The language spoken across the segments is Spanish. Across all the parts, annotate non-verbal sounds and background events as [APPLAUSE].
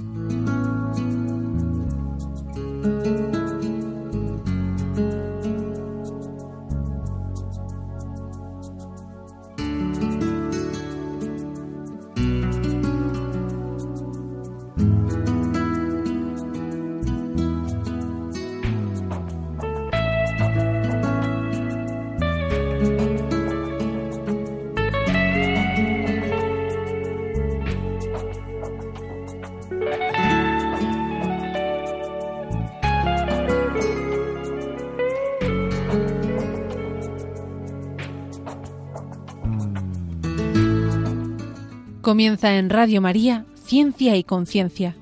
Mm-hmm. Comienza en Radio María Ciencia y Conciencia.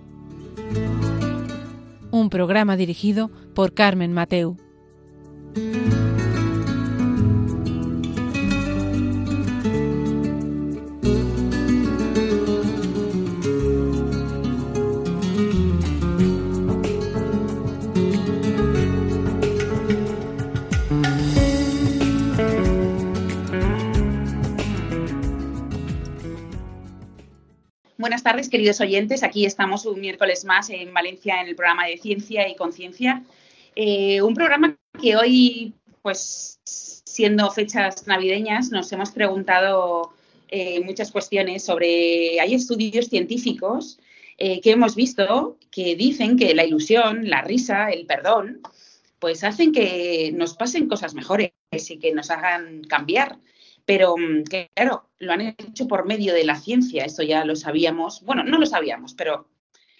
Un programa dirigido por Carmen Mateu. Buenas tardes, queridos oyentes. Aquí estamos un miércoles más en Valencia en el programa de Ciencia y Conciencia. Eh, un programa que hoy, pues siendo fechas navideñas, nos hemos preguntado eh, muchas cuestiones sobre. Hay estudios científicos eh, que hemos visto que dicen que la ilusión, la risa, el perdón, pues hacen que nos pasen cosas mejores y que nos hagan cambiar. Pero mm, claro, lo han hecho por medio de la ciencia, esto ya lo sabíamos, bueno, no lo sabíamos, pero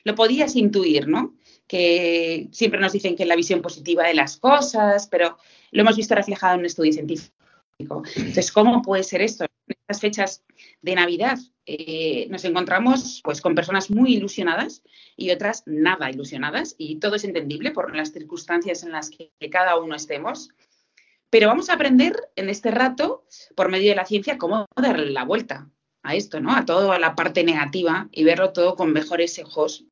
lo podías intuir, ¿no? Que siempre nos dicen que la visión positiva de las cosas, pero lo hemos visto reflejado en un estudio científico. Entonces, ¿cómo puede ser esto? En estas fechas de Navidad eh, nos encontramos pues con personas muy ilusionadas y otras nada ilusionadas y todo es entendible por las circunstancias en las que cada uno estemos. Pero vamos a aprender en este rato, por medio de la ciencia, cómo darle la vuelta a esto, ¿no? A toda la parte negativa y verlo todo con mejores ojos.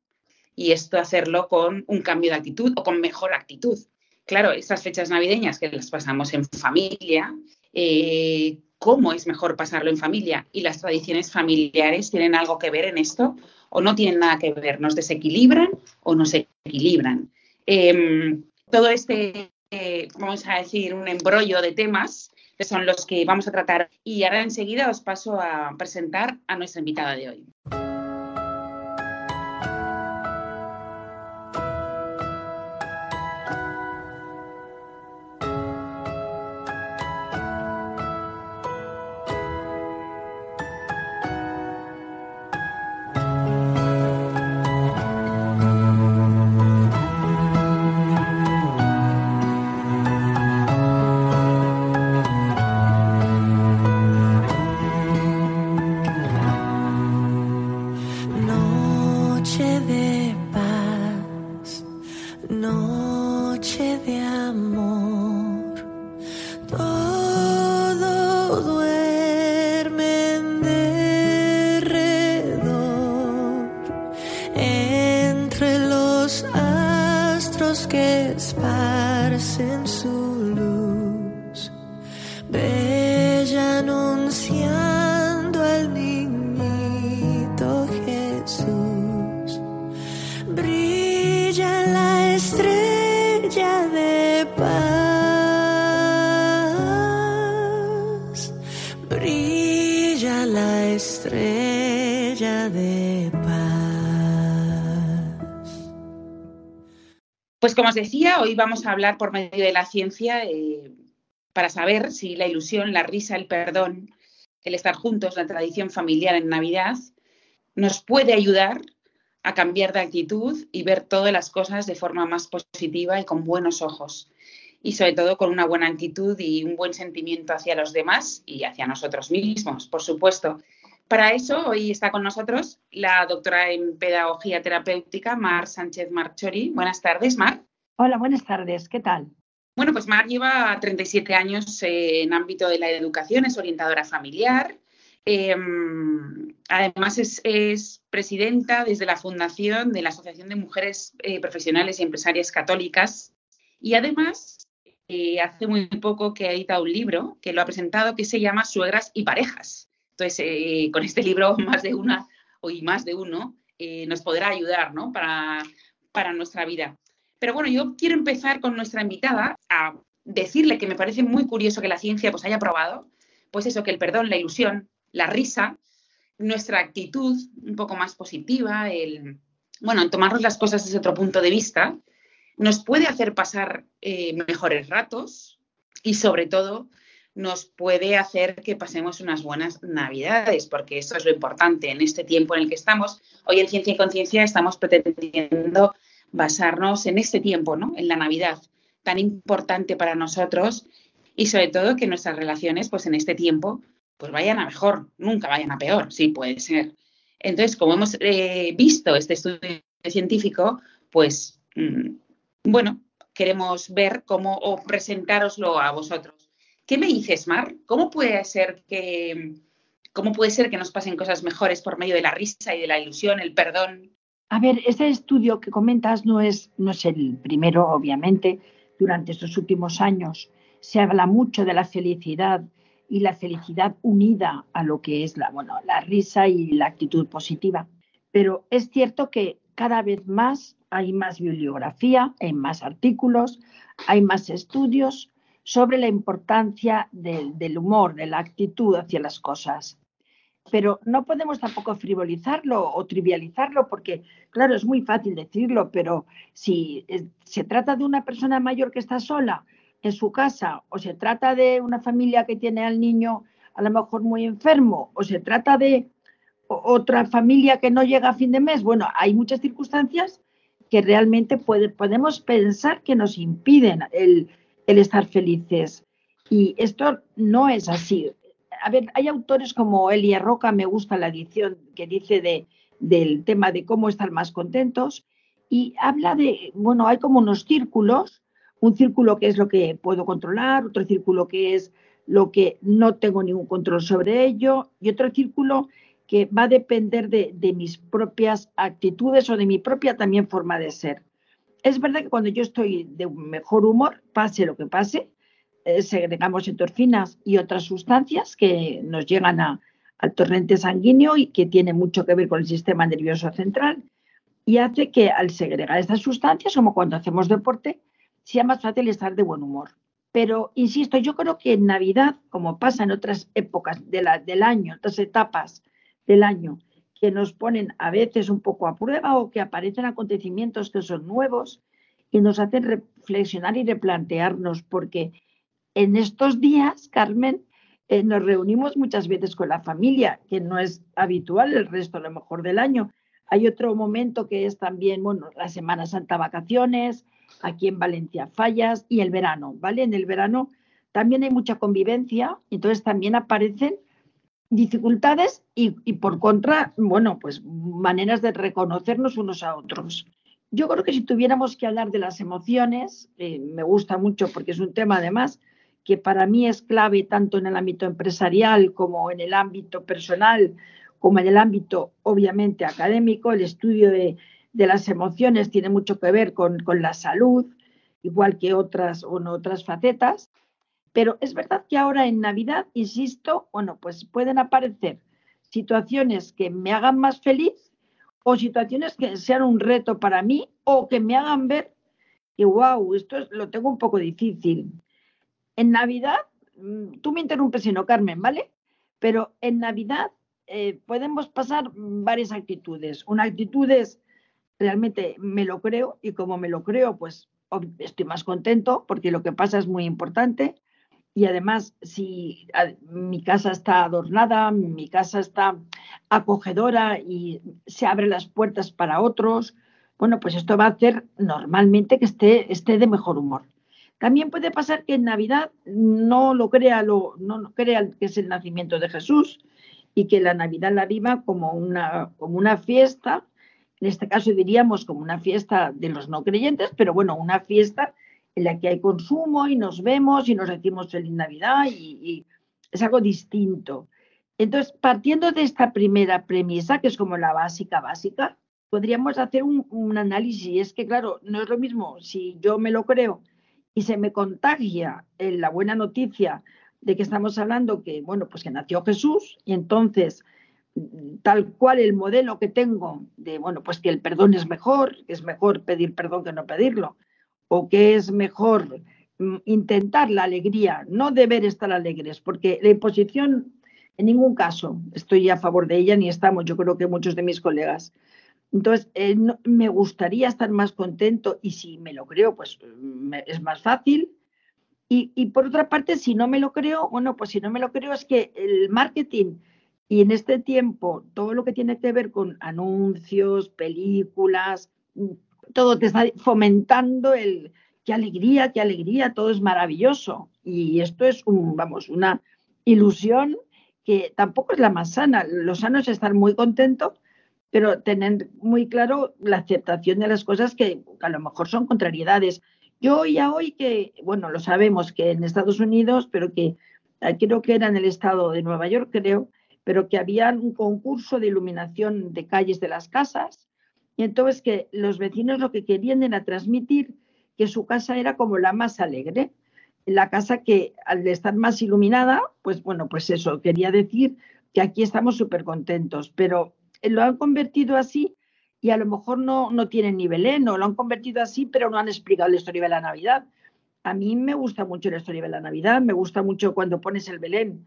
Y esto hacerlo con un cambio de actitud o con mejor actitud. Claro, estas fechas navideñas que las pasamos en familia, eh, ¿cómo es mejor pasarlo en familia? ¿Y las tradiciones familiares tienen algo que ver en esto o no tienen nada que ver? ¿Nos desequilibran o nos equilibran? Em, todo este eh, vamos a decir, un embrollo de temas que son los que vamos a tratar. Y ahora enseguida os paso a presentar a nuestra invitada de hoy. que esparcen su luz. Como os decía, hoy vamos a hablar por medio de la ciencia eh, para saber si la ilusión, la risa, el perdón, el estar juntos, la tradición familiar en Navidad, nos puede ayudar a cambiar de actitud y ver todas las cosas de forma más positiva y con buenos ojos. Y sobre todo con una buena actitud y un buen sentimiento hacia los demás y hacia nosotros mismos, por supuesto. Para eso, hoy está con nosotros la doctora en Pedagogía Terapéutica, Mar Sánchez Marchori. Buenas tardes, Mar. Hola, buenas tardes. ¿Qué tal? Bueno, pues Mar lleva 37 años en ámbito de la educación, es orientadora familiar. Em, además, es, presidenta desde la fundación de la Asociación de Mujeres eh, Profesionales y Empresarias Católicas. Y además, eh, hace muy poco que ha editado un libro que lo ha presentado que se llama Suegras y Parejas. Entonces, eh, con este libro, [LAUGHS] más de una o y más de uno nos podrá ayudar ¿no? para, para nuestra vida. Pero bueno, yo quiero empezar con nuestra invitada a decirle que me parece muy curioso que la ciencia pues, haya probado, pues eso, que el perdón, la ilusión, la risa, nuestra actitud un poco más positiva, el, bueno, en tomarnos las cosas desde otro punto de vista, nos puede hacer pasar eh, mejores ratos y sobre todo nos puede hacer que pasemos unas buenas navidades, porque eso es lo importante en este tiempo en el que estamos. Hoy en Ciencia y Conciencia estamos pretendiendo basarnos en este tiempo, ¿no? En la Navidad, tan importante para nosotros y sobre todo que nuestras relaciones, pues en este tiempo, pues vayan a mejor, nunca vayan a peor, sí puede ser. Entonces, como hemos eh, visto este estudio científico, pues mm, bueno, queremos ver cómo o presentároslo a vosotros. ¿Qué me dices, Mar? ¿Cómo puede ser que cómo puede ser que nos pasen cosas mejores por medio de la risa y de la ilusión, el perdón? A ver, ese estudio que comentas no es, no es el primero, obviamente. Durante estos últimos años se habla mucho de la felicidad y la felicidad unida a lo que es la, bueno, la risa y la actitud positiva. Pero es cierto que cada vez más hay más bibliografía, hay más artículos, hay más estudios sobre la importancia del, humor, de la actitud hacia las cosas. Pero no podemos tampoco frivolizarlo o trivializarlo porque, claro, es muy fácil decirlo, pero si se trata de una persona mayor que está sola en su casa o se trata de una familia que tiene al niño a lo mejor muy enfermo o se trata de otra familia que no llega a fin de mes. Bueno, hay muchas circunstancias que realmente podemos pensar que nos impiden el, estar felices. Y esto no es así. A ver, hay autores como Elia Roca, me gusta la edición que dice de, del tema de cómo estar más contentos y habla de, bueno, hay como unos círculos, un círculo que es lo que puedo controlar, otro círculo que es lo que no tengo ningún control sobre ello y otro círculo que va a depender de, mis propias actitudes o de mi propia también forma de ser. Es verdad que cuando yo estoy de mejor humor, pase lo que pase, eh, segregamos endorfinas y otras sustancias que nos llegan al torrente sanguíneo y que tiene mucho que ver con el sistema nervioso central y hace que al segregar estas sustancias, como cuando hacemos deporte, sea más fácil estar de buen humor. Pero, insisto, yo creo que en Navidad, como pasa en otras épocas del año, otras etapas del año, que nos ponen a veces un poco a prueba o que aparecen acontecimientos que son nuevos y nos hacen reflexionar y replantearnos, porque en estos días, Carmen, eh, nos reunimos muchas veces con la familia, que no es habitual el resto a lo mejor del año. Hay otro momento que es también, bueno, la Semana Santa vacaciones, aquí en Valencia Fallas y el verano, ¿vale? En el verano también hay mucha convivencia, entonces también aparecen dificultades y, por contra, bueno, pues maneras de reconocernos unos a otros. Yo creo que si tuviéramos que hablar de las emociones, eh, me gusta mucho porque es un tema además que para mí es clave tanto en el ámbito empresarial como en el ámbito personal, como en el ámbito obviamente académico, el estudio de, las emociones tiene mucho que ver con, la salud, igual que otras, o otras facetas. Pero es verdad que ahora en Navidad, insisto, bueno, pues pueden aparecer situaciones que me hagan más feliz o situaciones que sean un reto para mí o que me hagan ver que, wow, esto lo tengo un poco difícil. En Navidad, mm, tú me interrumpes si no, Carmen, ¿vale? Pero en Navidad eh, podemos pasar varias actitudes. Una actitud es realmente me lo creo y como me lo creo, pues estoy más contento porque lo que pasa es muy importante y además si mi casa está adornada, mi casa está acogedora y se abren las puertas para otros, bueno, pues esto va a hacer normalmente que esté, esté de mejor humor. También puede pasar que en Navidad no lo crea, lo, no crea que es el nacimiento de Jesús y que la Navidad la viva como una, como una fiesta, en este caso diríamos como una fiesta de los no creyentes, pero bueno, una fiesta en la que hay consumo y nos vemos y nos decimos feliz Navidad y, es algo distinto. Entonces, partiendo de esta primera premisa, que es como la básica, básica, podríamos hacer un, un, análisis. Es que, claro, no es lo mismo si yo me lo creo y se me contagia en la buena noticia de que estamos hablando que, bueno, pues que nació Jesús y entonces tal cual el modelo que tengo de, bueno, pues que el perdón es mejor, que es mejor pedir perdón que no pedirlo, o que es mejor mm, intentar la alegría, no deber estar alegres, porque la imposición en ningún caso estoy a favor de ella ni estamos, yo creo que muchos de mis colegas. Entonces, eh, me gustaría estar más contento y si me lo creo, pues es más fácil. Y, por otra parte, si no me lo creo, bueno, pues si no me lo creo es que el marketing y en este tiempo todo lo que tiene que ver con anuncios, películas, todo te está fomentando el qué alegría, qué alegría, todo es maravilloso. Y esto es un, vamos, una ilusión que tampoco es la más sana. Los sanos están muy contentos, pero tener muy claro la aceptación de las cosas que a lo mejor son contrariedades. Yo ya hoy que, bueno, lo sabemos que en Estados Unidos, pero que eh, creo que era en el estado de Nueva York, creo, pero que había un concurso de iluminación de calles de las casas y entonces que los vecinos lo que querían era transmitir que su casa era como la más alegre la casa que al estar más iluminada, pues bueno, pues eso, quería decir que aquí estamos súper contentos, pero lo han convertido así y a lo mejor no, no tienen ni Belén, o lo han convertido así, pero no han explicado la historia de la Navidad. A mí me gusta mucho la historia de la Navidad, me gusta mucho cuando pones el Belén,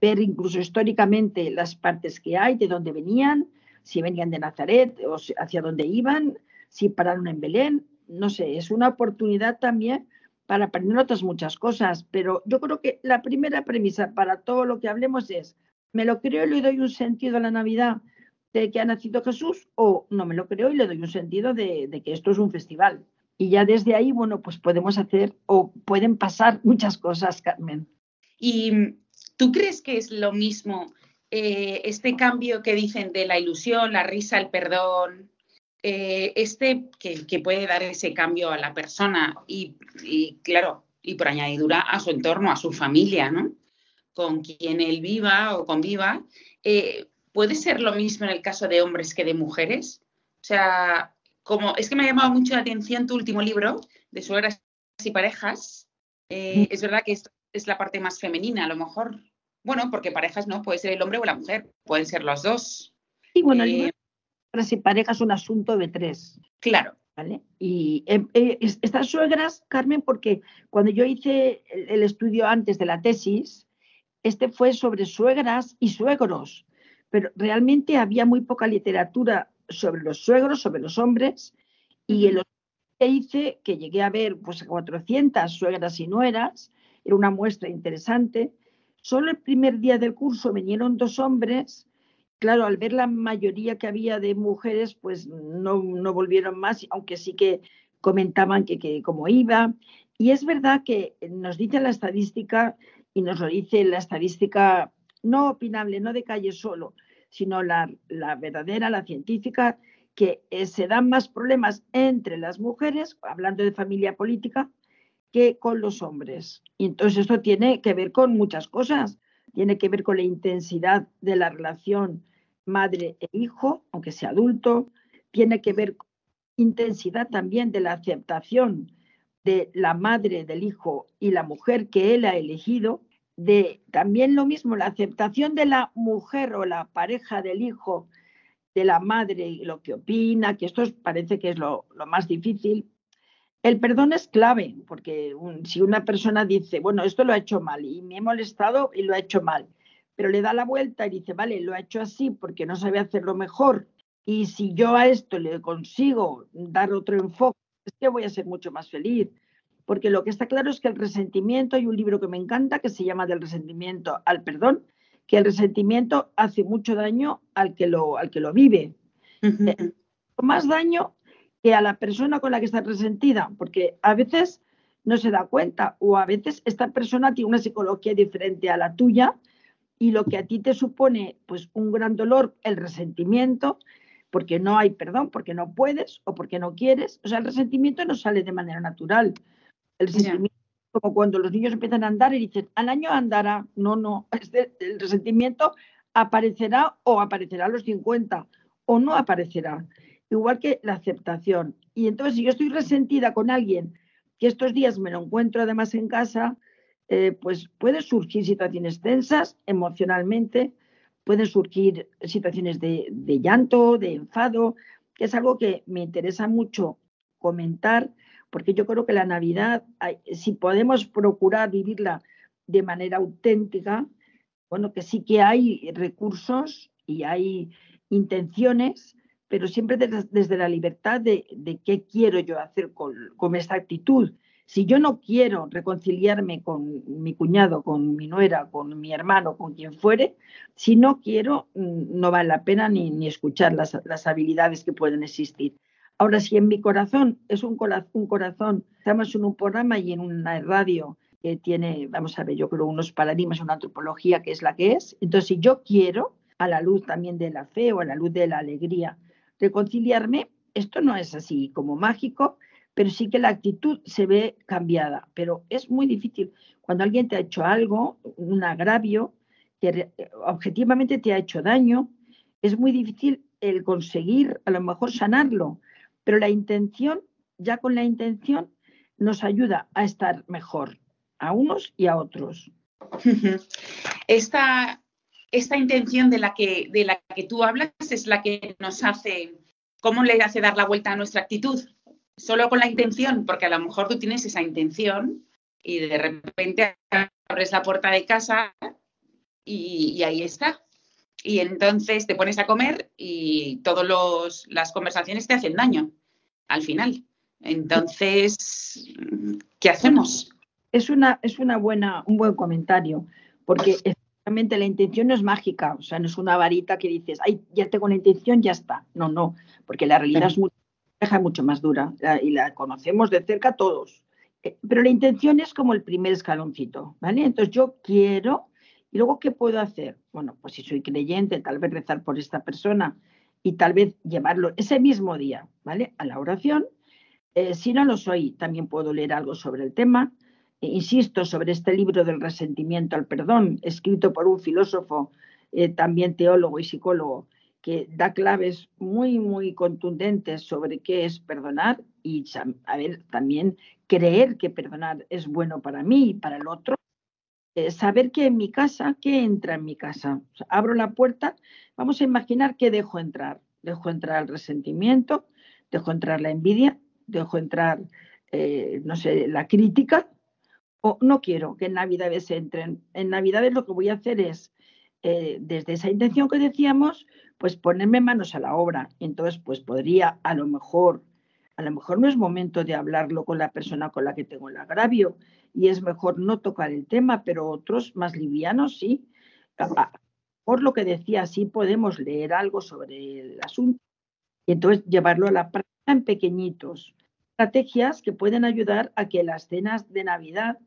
ver incluso históricamente las partes que hay, de dónde venían, si venían de Nazaret o hacia dónde iban, si pararon en Belén, no sé, es una oportunidad también para aprender otras muchas cosas, pero yo creo que la primera premisa para todo lo que hablemos es, ¿me lo creo y le doy un sentido a la Navidad de que ha nacido Jesús o no me lo creo y le doy un sentido de, que esto es un festival? Y ya desde ahí, bueno, pues podemos hacer o pueden pasar muchas cosas, Carmen. ¿Y tú crees que es lo mismo eh, este cambio que dicen de la ilusión, la risa, el perdón, eh, este que, puede dar ese cambio a la persona y, claro, y por añadidura a su entorno, a su familia, ¿no? Con quien él viva o conviva, eh, ¿puede ser lo mismo en el caso de hombres que de mujeres? O sea, como es que me ha llamado mucho la atención tu último libro de suegras y parejas. Eh, es verdad que es la parte más femenina, a lo mejor. Bueno, porque parejas no, puede ser el hombre o la mujer, pueden ser los dos. Y bueno, y parejas un asunto de tres. Claro. ¿Vale? Y eh, eh, estas suegras, Carmen, porque cuando yo hice el, estudio antes de la tesis, este fue sobre suegras y suegros, pero realmente había muy poca literatura sobre los suegros, sobre los hombres, y en lo que hice, que llegué a ver pues 400 suegras y nueras, era una muestra interesante. Solo el primer día del curso vinieron dos hombres claro, al ver la mayoría que había de mujeres, pues no, volvieron más, aunque sí que comentaban que, que cómo iba. Y es verdad que nos dice la estadística, y nos lo dice la estadística no opinable, no de calle solo, sino la, verdadera, la científica, que eh, se dan más problemas entre las mujeres, hablando de familia política, que con los hombres. Y entonces esto tiene que ver con muchas cosas. Tiene que ver con la intensidad de la relación madre e hijo, aunque sea adulto, tiene que ver con intensidad también de la aceptación de la madre del hijo y la mujer que él ha elegido, de también lo mismo la aceptación de la mujer o la pareja del hijo de la madre y lo que opina, que esto parece que es lo, más difícil. El perdón es clave, porque si una persona dice, bueno, esto lo ha hecho mal y me he molestado y lo ha hecho mal, pero le da la vuelta y dice, vale, lo ha hecho así porque no sabe hacerlo mejor. Y si yo a esto le consigo dar otro enfoque, es que voy a ser mucho más feliz. Porque lo que está claro es que el resentimiento, hay un libro que me encanta que se llama Del resentimiento al perdón, que el resentimiento hace mucho daño al que lo, al que lo vive. Eh, más daño que a la persona con la que está resentida, porque a veces no se da cuenta o a veces esta persona tiene una psicología diferente a la tuya y lo que a ti te supone pues un gran dolor, el resentimiento, porque no hay perdón, porque no puedes o porque no quieres. O sea, el resentimiento no sale de manera natural. El resentimiento es como cuando los niños empiezan a andar y dicen, al año andará. No, no, el resentimiento aparecerá o aparecerá a los 50 o no aparecerá. Igual que la aceptación. Y entonces, si yo estoy resentida con alguien que estos días me lo encuentro además en casa, eh, pues puede surgir situaciones tensas emocionalmente pueden surgir situaciones de, de llanto, de enfado, que es algo que me interesa mucho comentar, porque yo creo que la Navidad, si podemos procurar vivirla de manera auténtica, bueno, que sí que hay recursos y hay intenciones, pero siempre desde, la libertad de, qué quiero yo hacer con, esta actitud. Si yo no quiero reconciliarme con mi cuñado, con mi nuera, con mi hermano, con quien fuere, si no quiero, mm, no vale la pena ni, escuchar las, habilidades que pueden existir. Ahora, si en mi corazón es un, corazón, un corazón, estamos en un programa y en una radio que tiene, vamos a ver, yo creo unos paradigmas, una antropología que es la que es, entonces si yo quiero, a la luz también de la fe o a la luz de la alegría, reconciliarme, esto no es así como mágico, pero sí que la actitud se ve cambiada. Pero es muy difícil. Cuando alguien te ha hecho algo, un agravio, que objetivamente te ha hecho daño, es muy difícil el conseguir a lo mejor sanarlo. Pero la intención, ya con la intención, nos ayuda a estar mejor, a unos y a otros. [LAUGHS] Esta, intención de la, que, de la que tú hablas es la que nos hace, ¿cómo le hace dar la vuelta a nuestra actitud? Solo con la intención, porque a lo mejor tú tienes esa intención y de repente abres la puerta de casa y, ahí está. Y entonces te pones a comer y todas las conversaciones te hacen daño al final. Entonces, ¿qué hacemos? Es una, es una buena, un buen comentario, porque Realmente la intención no es mágica, o sea, no es una varita que dices, ay, ya tengo la intención, ya está. No, no, porque la realidad es mucho, mucho más dura y la conocemos de cerca todos. Eh, pero la intención es como el primer escaloncito, ¿vale? Entonces yo quiero, y luego, ¿qué puedo hacer? Bueno, pues si soy creyente, tal vez rezar por esta persona y tal vez llevarlo ese mismo día, ¿vale? A la oración. Eh, si no lo soy, también puedo leer algo sobre el tema insisto, sobre este libro del resentimiento al perdón, escrito por un filósofo, eh, también teólogo y psicólogo, que da claves muy, muy contundentes sobre qué es perdonar y a ver, también creer que perdonar es bueno para mí y para el otro. Eh, saber que en mi casa, ¿qué entra en mi casa? abro la puerta, vamos a imaginar que dejo entrar. Dejo entrar el resentimiento, dejo entrar la envidia, dejo entrar, eh, no sé, la crítica, o no quiero que en Navidades entren. En Navidades lo que voy a hacer es, eh, desde esa intención que decíamos, pues ponerme manos a la obra. Entonces, pues podría a lo mejor, a lo mejor no es momento de hablarlo con la persona con la que tengo el agravio y es mejor no tocar el tema, pero otros más livianos sí. Por lo que decía, sí podemos leer algo sobre el asunto y entonces llevarlo a la práctica en pequeñitos. Estrategias que pueden ayudar a que las cenas de Navidad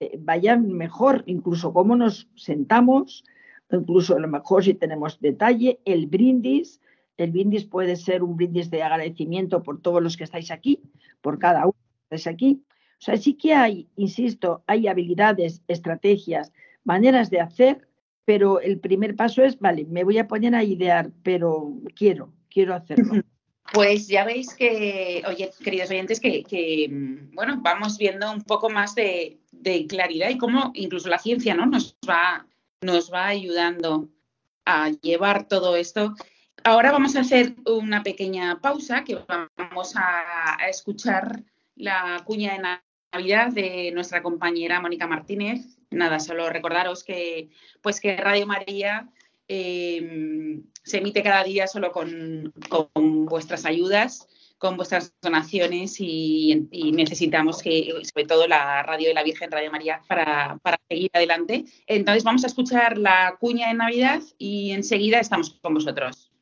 eh, vayan mejor, incluso cómo nos sentamos, incluso a lo mejor si tenemos detalle, el brindis. El brindis puede ser un brindis de agradecimiento por todos los que estáis aquí, por cada uno que estáis aquí. O sea, sí que hay, insisto, hay habilidades, estrategias, maneras de hacer, pero el primer paso es, vale, me voy a poner a idear, pero quiero, quiero hacerlo. Pues ya veis que, oye, queridos oyentes, que, mm, bueno, vamos viendo un poco más de, claridad y cómo incluso la ciencia ¿no? nos, va, nos va ayudando a llevar todo esto. Ahora vamos a hacer una pequeña pausa que vamos a, escuchar la cuña Navidad de nuestra compañera Mónica Martínez. Nada, solo recordaros que pues que Radio María eh, se emite cada día solo con, vuestras ayudas, con vuestras donaciones y, necesitamos que, sobre todo la radio de la Virgen, Radio María, para, para, seguir adelante. Entonces vamos a escuchar la cuña de Navidad y enseguida estamos con vosotros.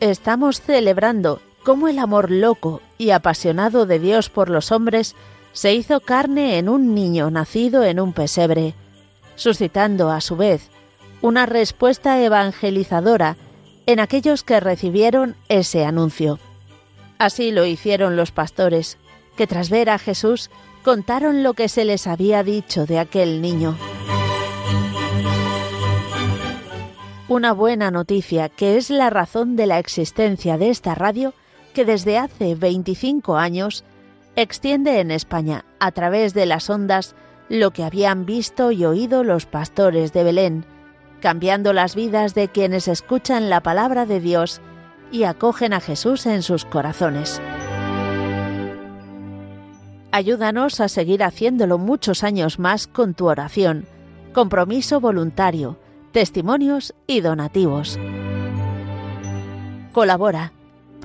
Estamos celebrando cómo el amor loco y apasionado de Dios por los hombres se hizo carne en un niño nacido en un pesebre suscitando a su vez una respuesta evangelizadora en aquellos que recibieron ese anuncio. Así lo hicieron los pastores, que tras ver a Jesús contaron lo que se les había dicho de aquel niño. Una buena noticia que es la razón de la existencia de esta radio que desde hace 25 años extiende en España, a través de las ondas lo que habían visto y oído los pastores de Belén, cambiando las vidas de quienes escuchan la palabra de Dios y acogen a Jesús en sus corazones. Ayúdanos a seguir haciéndolo muchos años más con tu oración, compromiso voluntario, testimonios y donativos. Colabora.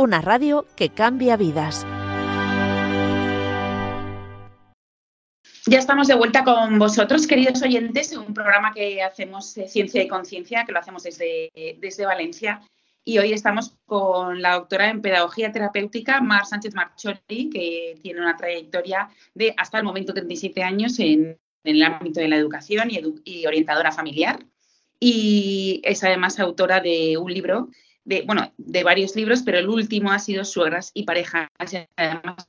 una radio que cambia vidas. Ya estamos de vuelta con vosotros, queridos oyentes, en un programa que hacemos de Ciencia y Conciencia, que lo hacemos desde, desde Valencia. Y hoy estamos con la doctora en Pedagogía Terapéutica, Mar Sánchez Marcholi, que tiene una trayectoria de hasta el momento 37 años en, el ámbito de la educación y, orientadora familiar. Y es además autora de un libro, de, bueno, de varios libros, pero el último ha sido Suegras y Parejas. Además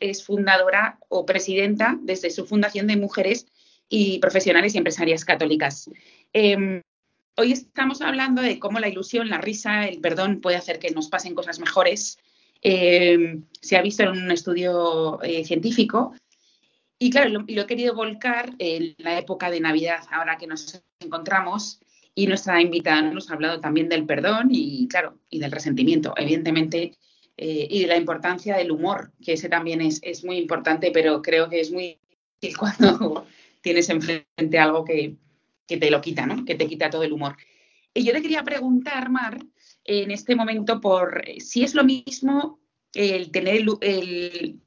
es fundadora o presidenta desde su fundación de mujeres y profesionales y empresarias católicas. Em, hoy estamos hablando de cómo la ilusión, la risa, el perdón puede hacer que nos pasen cosas mejores. Em, se ha visto en un estudio eh, científico. Y claro, lo, lo, he querido volcar en la época de Navidad, ahora que nos encontramos, y nuestra invitada nos ha hablado también del perdón y, claro, y del resentimiento. Evidentemente, eh, y de la importancia del humor, que ese también es, es, muy importante, pero creo que es muy difícil [LAUGHS] cuando tienes enfrente algo que, que, te lo quita, ¿no? que te quita todo el humor. Y yo te quería preguntar, Mar, en este momento, por si es lo mismo el tener el,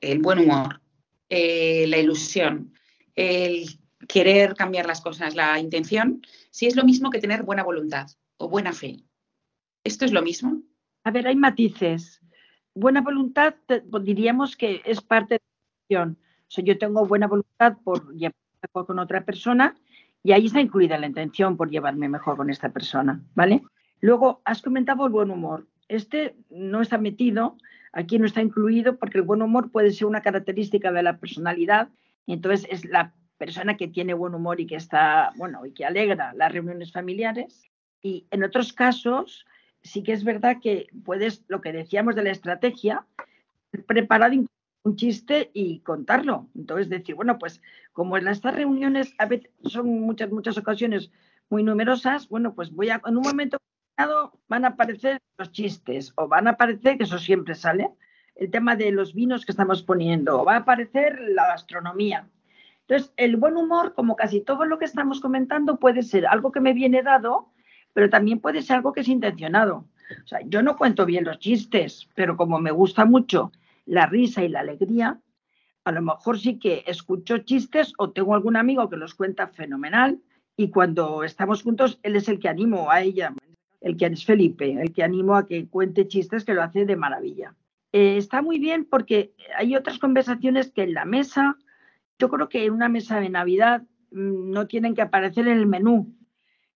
el, buen humor, eh, la ilusión, el querer cambiar las cosas, la intención, si es lo mismo que tener buena voluntad o buena fe. ¿Esto es lo mismo? A ver, hay matices. Buena voluntad pues, diríamos que es parte de la intención. O sea, yo tengo buena voluntad por llevarme mejor con otra persona y ahí está incluida la intención por llevarme mejor con esta persona, ¿vale? Luego, has comentado el buen humor. Este no está metido, aquí no está incluido porque el buen humor puede ser una característica de la personalidad entonces es la persona que tiene buen humor y que está, bueno, y que alegra las reuniones familiares. Y en otros casos, sí que es verdad que puedes, lo que decíamos de la estrategia, preparar un chiste y contarlo. Entonces decir, bueno, pues como en estas reuniones a veces son muchas, muchas ocasiones muy numerosas, bueno, pues voy a, en un momento van a aparecer los chistes o van a aparecer, que eso siempre sale, el tema de los vinos que estamos poniendo, o va a aparecer la gastronomía. Entonces, el buen humor, como casi todo lo que estamos comentando, puede ser algo que me viene dado pero también puede ser algo que es intencionado. O sea, yo no cuento bien los chistes, pero como me gusta mucho la risa y la alegría, a lo mejor sí que escucho chistes o tengo algún amigo que los cuenta fenomenal y cuando estamos juntos, él es el que animo a ella, el que es Felipe, el que animo a que cuente chistes que lo hace de maravilla. Eh, está muy bien porque hay otras conversaciones que en la mesa, yo creo que en una mesa de Navidad mm, no tienen que aparecer en el menú,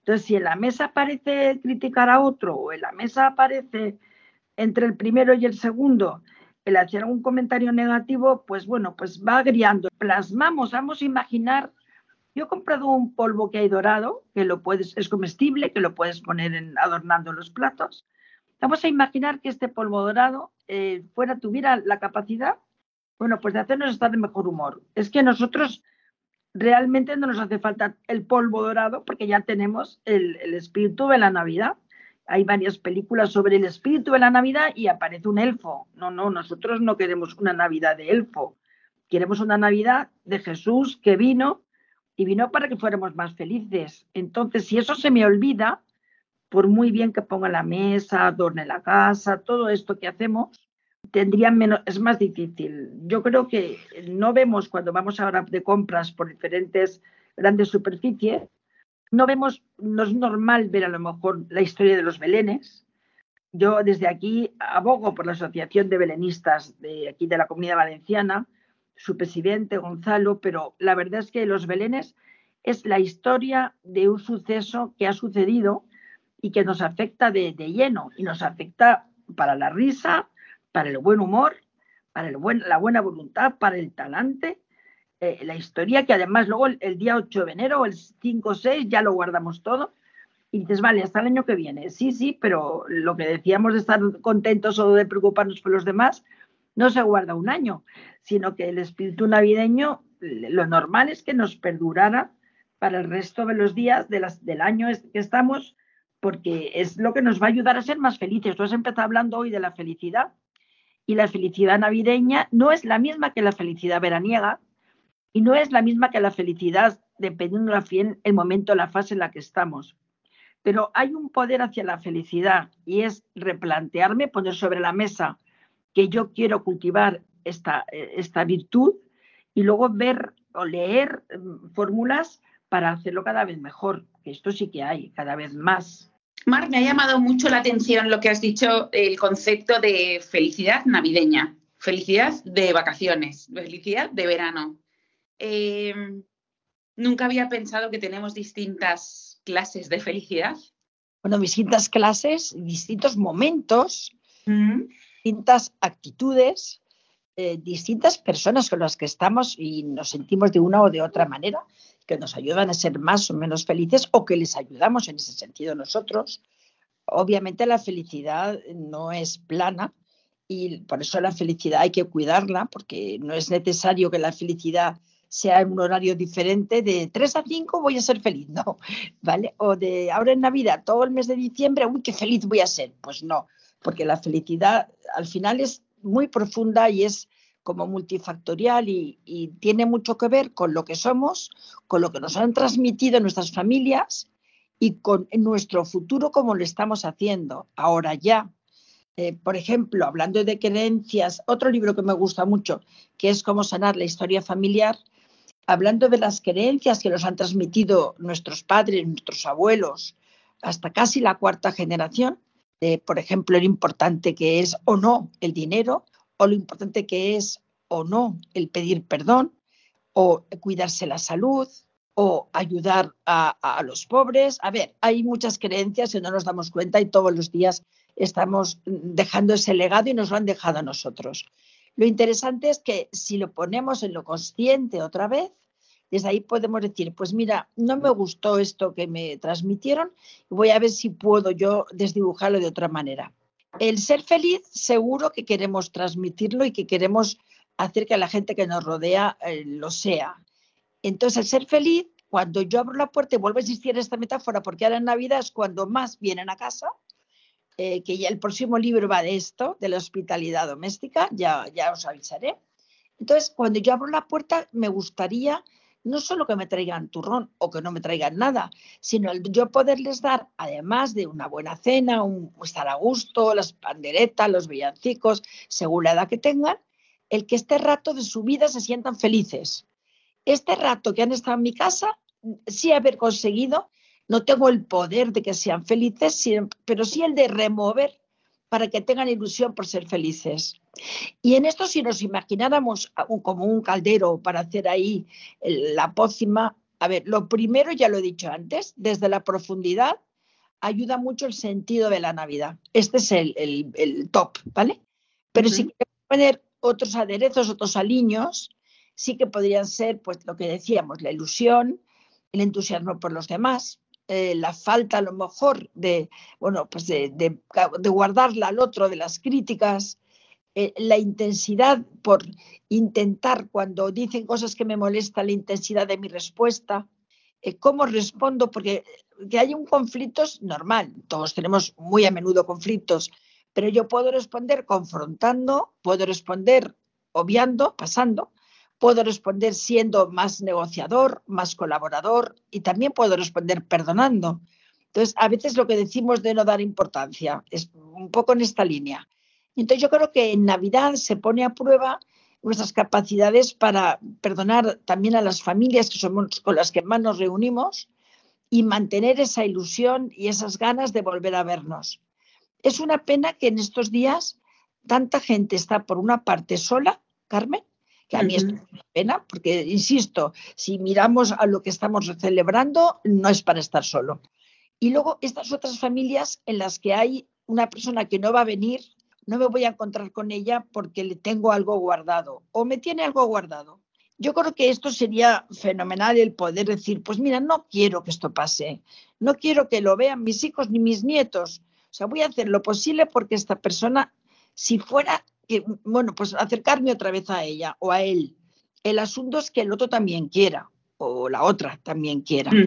entonces, si en la mesa aparece criticar a otro o en la mesa aparece entre el primero y el segundo el hacer algún comentario negativo, pues bueno, pues va agriando. Plasmamos, vamos a imaginar, yo he comprado un polvo que hay dorado, que lo puedes, es comestible, que lo puedes poner en, adornando los platos. Vamos a imaginar que este polvo dorado eh, fuera, tuviera la capacidad, bueno, pues de hacernos estar de mejor humor. Es que nosotros realmente no nos hace falta el polvo dorado porque ya tenemos el, espíritu de la Navidad. Hay varias películas sobre el espíritu de la Navidad y aparece un elfo. No, no, nosotros no queremos una Navidad de elfo. Queremos una Navidad de Jesús que vino y vino para que fuéramos más felices. Entonces, si eso se me olvida, por muy bien que ponga la mesa, adorne la casa, todo esto que hacemos, tendrían menos, es más difícil. Yo creo que no vemos cuando vamos ahora de compras por diferentes grandes superficies, no vemos, no es normal ver a lo mejor la historia de los belenes. Yo desde aquí abogo por la Asociación de Belenistas de aquí de la Comunidad Valenciana, su presidente Gonzalo, pero la verdad es que los belenes es la historia de un suceso que ha sucedido y que nos afecta de, lleno y nos afecta para la risa, para el buen humor, para el buen, la buena voluntad, para el talante. Eh, la historia que además luego el, día 8 de enero el 5 o 6 ya lo guardamos todo y dices, vale, hasta el año que viene. Sí, sí, pero lo que decíamos de estar contentos o de preocuparnos por los demás no se guarda un año, sino que el espíritu navideño, lo normal es que nos perdurara para el resto de los días de las, del año que estamos, porque es lo que nos va a ayudar a ser más felices. Tú has empezado hablando hoy de la felicidad y la felicidad navideña no es la misma que la felicidad veraniega y no es la misma que la felicidad dependiendo de el momento, la fase en la que estamos. Pero hay un poder hacia la felicidad y es replantearme, poner sobre la mesa que yo quiero cultivar esta, esta virtud y luego ver o leer mm, fórmulas para hacerlo cada vez mejor, que esto sí que hay, cada vez más. Mar, me ha llamado mucho la atención lo que has dicho, el concepto de felicidad navideña, felicidad de vacaciones, felicidad de verano. Eh, nunca había pensado que tenemos distintas clases de felicidad. Bueno, distintas clases, distintos momentos, distintas actitudes, eh, distintas personas con las que estamos y nos sentimos de una o de otra manera que nos ayudan a ser más o menos felices o que les ayudamos en ese sentido nosotros. Obviamente la felicidad no es plana y por eso la felicidad hay que cuidarla porque no es necesario que la felicidad sea en un horario diferente de 3 a 5 voy a ser feliz, [LAUGHS] no, ¿vale? O de ahora en Navidad, todo el mes de diciembre, uy, qué feliz voy a ser. Pues no, porque la felicidad al final es muy profunda y es como multifactorial y, tiene mucho que ver con lo que somos, con lo que nos han transmitido nuestras familias y con nuestro futuro como lo estamos haciendo ahora ya. Eh, por ejemplo, hablando de creencias, otro libro que me gusta mucho, que es Cómo sanar la historia familiar, hablando de las creencias que nos han transmitido nuestros padres, nuestros abuelos, hasta casi la cuarta generación, por ejemplo, lo importante que es o no el dinero, o lo importante que es o no el pedir perdón, o cuidarse la salud, o ayudar a, los pobres. A ver, hay muchas creencias y no nos damos cuenta y todos los días estamos dejando ese legado y nos lo han dejado a nosotros. Lo interesante es que si lo ponemos en lo consciente otra vez, desde ahí podemos decir, pues mira, no me gustó esto que me transmitieron voy a ver si puedo yo desdibujarlo de otra manera el ser feliz seguro que queremos transmitirlo y que queremos hacer que la gente que nos rodea eh, lo sea. Entonces, el ser feliz, cuando yo abro la puerta y vuelvo a existir esta metáfora, porque ahora en Navidad es cuando más vienen a casa, eh, que ya el próximo libro va de esto, de la hospitalidad doméstica, ya, ya os avisaré. Entonces, cuando yo abro la puerta, me gustaría no solo que me traigan turrón o que no me traigan nada, sino el yo poderles dar, además de una buena cena, un estar a gusto, las panderetas, los villancicos, según la edad que tengan, el que este rato de su vida se sientan felices. Este rato que han estado en mi casa, sí haber conseguido, no tengo el poder de que sean felices, pero sí el de remover para que tengan ilusión por ser felices. Y en esto, si nos imagináramos como un caldero para hacer ahí la pócima, a ver, lo primero, ya lo he dicho antes, desde la profundidad ayuda mucho el sentido de la Navidad. Este es el, top, ¿vale? Pero si queremos poner otros aderezos, otros aliños, sí que podrían ser, pues lo que decíamos, la ilusión, el entusiasmo por los demás, eh, la falta a lo mejor de, bueno, pues de, de, guardarla al otro de las críticas, eh, la intensidad por intentar cuando dicen cosas que me molestan, la intensidad de mi respuesta, eh, cómo respondo, porque que hay un conflicto es normal, todos tenemos muy a menudo conflictos, pero yo puedo responder confrontando, puedo responder obviando, pasando, Puedo responder siendo más negociador, más colaborador y también puedo responder perdonando. Entonces, a veces lo que decimos de no dar importancia es un poco en esta línea. Entonces, yo creo que en Navidad se pone a prueba nuestras capacidades para perdonar también a las familias que somos con las que más nos reunimos y mantener esa ilusión y esas ganas de volver a vernos. Es una pena que en estos días tanta gente está por una parte sola, Carmen, que a mí es una pena, porque, insisto, si miramos a lo que estamos celebrando, no es para estar solo. Y luego estas otras familias en las que hay una persona que no va a venir, no me voy a encontrar con ella porque le tengo algo guardado o me tiene algo guardado. Yo creo que esto sería fenomenal el poder decir, pues mira, no quiero que esto pase, no quiero que lo vean mis hijos ni mis nietos. O sea, voy a hacer lo posible porque esta persona, si fuera que, bueno, pues acercarme otra vez a ella o a él. El asunto es que el otro también quiera o la otra también quiera. Mm.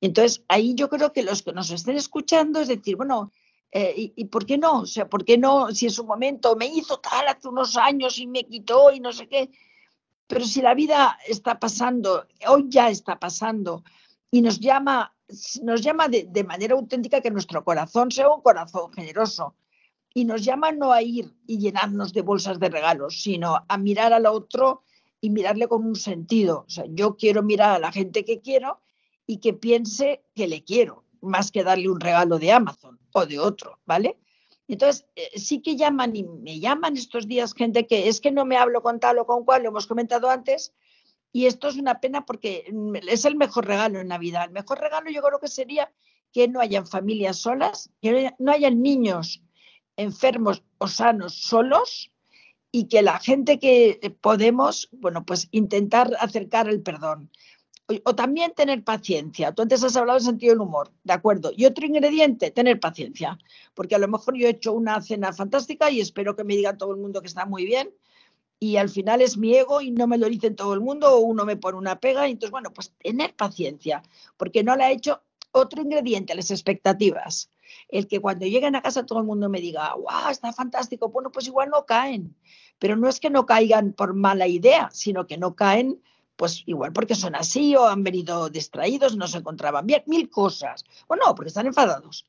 Entonces, ahí yo creo que los que nos estén escuchando es decir, bueno, eh, y, y, por qué no? O sea, ¿por qué no? Si en su momento me hizo tal hace unos años y me quitó y no sé qué, pero si la vida está pasando, hoy ya está pasando, y nos llama, nos llama de, manera auténtica que nuestro corazón sea un corazón generoso, y nos llama no a ir y llenarnos de bolsas de regalos, sino a mirar al otro y mirarle con un sentido. O sea, yo quiero mirar a la gente que quiero y que piense que le quiero, más que darle un regalo de Amazon o de otro, ¿vale? Entonces, eh, sí que llaman y me llaman estos días gente que es que no me hablo con tal o con cual, lo hemos comentado antes, y esto es una pena porque mm, es el mejor regalo en Navidad. El mejor regalo yo creo que sería que no hayan familias solas, que no hayan niños enfermos o sanos solos y que la gente que podemos, bueno, pues intentar acercar el perdón o, también tener paciencia. Tú antes has hablado del sentido del humor, ¿de acuerdo? Y otro ingrediente, tener paciencia, porque a lo mejor yo he hecho una cena fantástica y espero que me diga todo el mundo que está muy bien y al final es mi ego y no me lo dice todo el mundo o uno me pone una pega. Y entonces, bueno, pues tener paciencia, porque no le ha hecho otro ingrediente, las expectativas. El que cuando lleguen a casa todo el mundo me diga, wow, está fantástico, bueno, pues igual no caen. Pero no es que no caigan por mala idea, sino que no caen pues igual porque son así o han venido distraídos, no se encontraban bien, mil cosas. O no, porque están enfadados.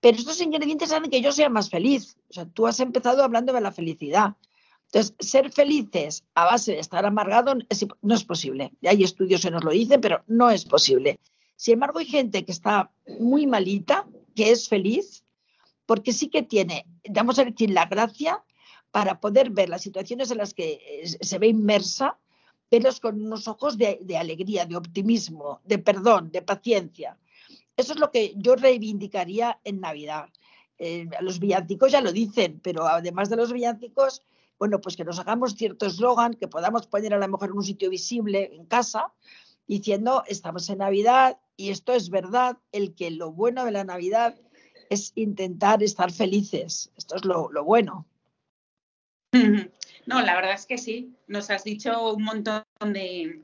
Pero estos ingredientes hacen que yo sea más feliz. O sea, tú has empezado hablando de la felicidad. Entonces, ser felices a base de estar amargado no es posible. Hay estudios que nos lo dicen, pero no es posible. Sin embargo, hay gente que está muy malita, que es feliz, porque sí que tiene, vamos a decir, la gracia para poder ver las situaciones en las que eh, se ve inmersa verlos con unos ojos de, alegría, de optimismo, de perdón, de paciencia. Eso es lo que yo reivindicaría en Navidad. Eh, los villancicos ya lo dicen, pero además de los villancicos, bueno, pues que nos hagamos cierto eslogan, que podamos poner a lo mejor un sitio visible en casa, diciendo, estamos en Navidad y esto es verdad, el que lo bueno de la Navidad es intentar estar felices. Esto es lo, lo bueno. No, la verdad es que sí. Nos has dicho un montón de,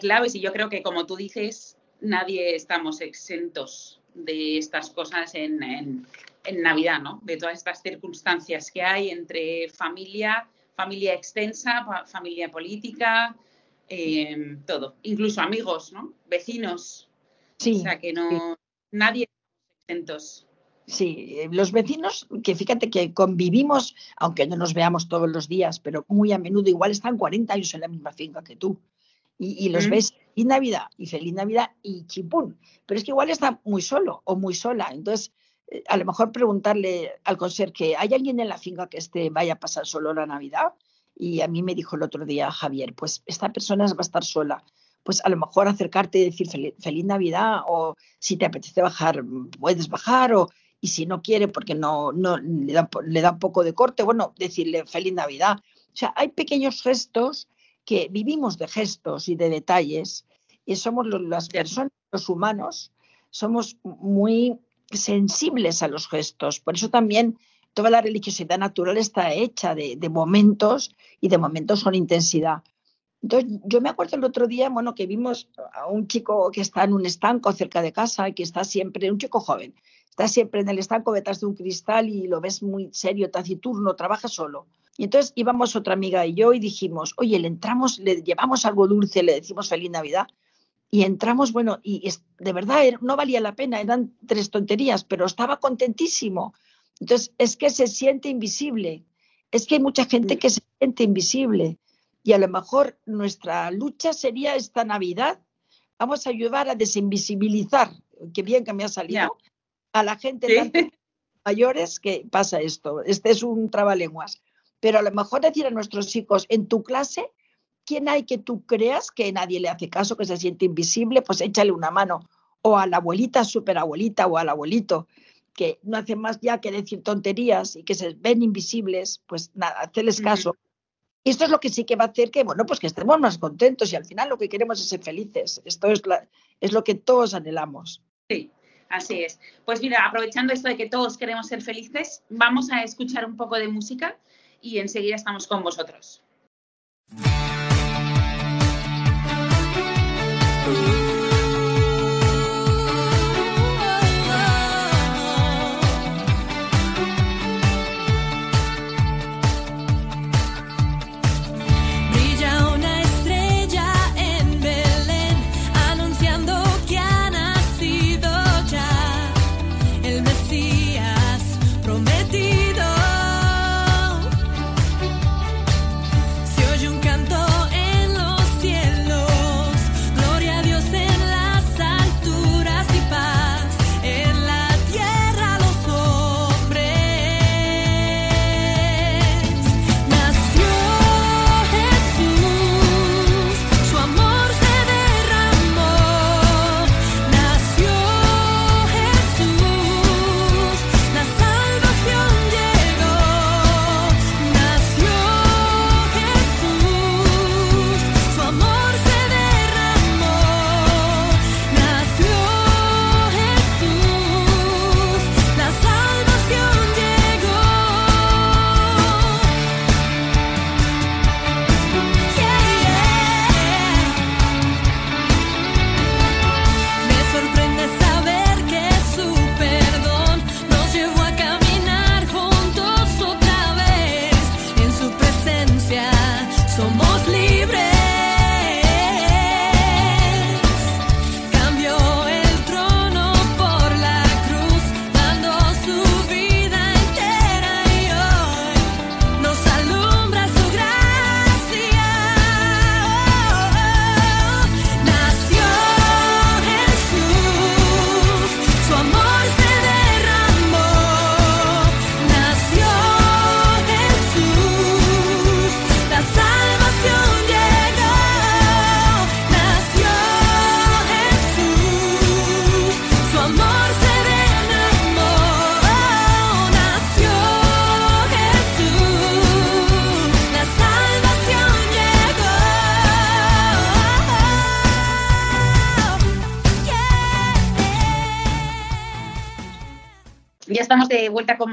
claves y yo creo que, como tú dices, nadie estamos exentos de estas cosas en, Navidad, ¿no? De todas estas circunstancias que hay entre familia, familia extensa, familia política, eh, todo, incluso amigos, ¿no? Vecinos. Sí. O sea que no, nadie estamos exentos. Sí, eh, los vecinos, que fíjate que convivimos, aunque no nos veamos todos los días, pero muy a menudo igual están 40 años en la misma finca que tú. Y, los mm. ves y Navidad, y feliz Navidad, y chipún. Pero es que igual está muy solo o muy sola. Entonces, eh, a lo mejor preguntarle al que ¿hay alguien en la finca que esté, vaya a pasar solo la Navidad? Y a mí me dijo el otro día Javier, pues esta persona va a estar sola pues a lo mejor acercarte y decir feliz, feliz, Navidad o si te apetece bajar, puedes bajar o y si no quiere porque no, no le, da, le da poco de corte, bueno, decirle feliz Navidad. O sea, hay pequeños gestos que vivimos de gestos y de detalles y somos las personas, los humanos, somos muy sensibles a los gestos. Por eso también toda la religiosidad natural está hecha de, de momentos y de momentos con intensidad. Entonces, yo me acuerdo el otro día, bueno, que vimos a un chico que está en un estanco cerca de casa y que está siempre, un chico joven, está siempre en el estanco detrás de un cristal y lo ves muy serio, taciturno, trabaja solo. Y entonces íbamos otra amiga y yo y dijimos, oye, le entramos, le llevamos algo dulce, le decimos feliz Navidad. Y entramos, bueno, y de verdad no valía la pena, eran tres tonterías, pero estaba contentísimo. Entonces, es que se siente invisible. Es que hay mucha gente que se siente invisible. Y a lo mejor nuestra lucha sería esta Navidad. Vamos a ayudar a desinvisibilizar, qué bien que me ha salido, a la gente mayores que pasa esto. Este es un trabalenguas. Pero a lo mejor decir a nuestros hijos, en tu clase quién hay que tú creas que nadie le hace caso, que se siente invisible, pues échale una mano. O a la abuelita, superabuelita o al abuelito, que no hace más ya que decir tonterías y que se ven invisibles, pues nada, hacerles caso. Y esto es lo que sí que va a hacer que, bueno, pues que estemos más contentos y al final lo que queremos es ser felices. Esto es, es lo que todos anhelamos. Sí, así es. Pues mira, aprovechando esto de que todos queremos ser felices, vamos a escuchar un poco de música y enseguida estamos con vosotros.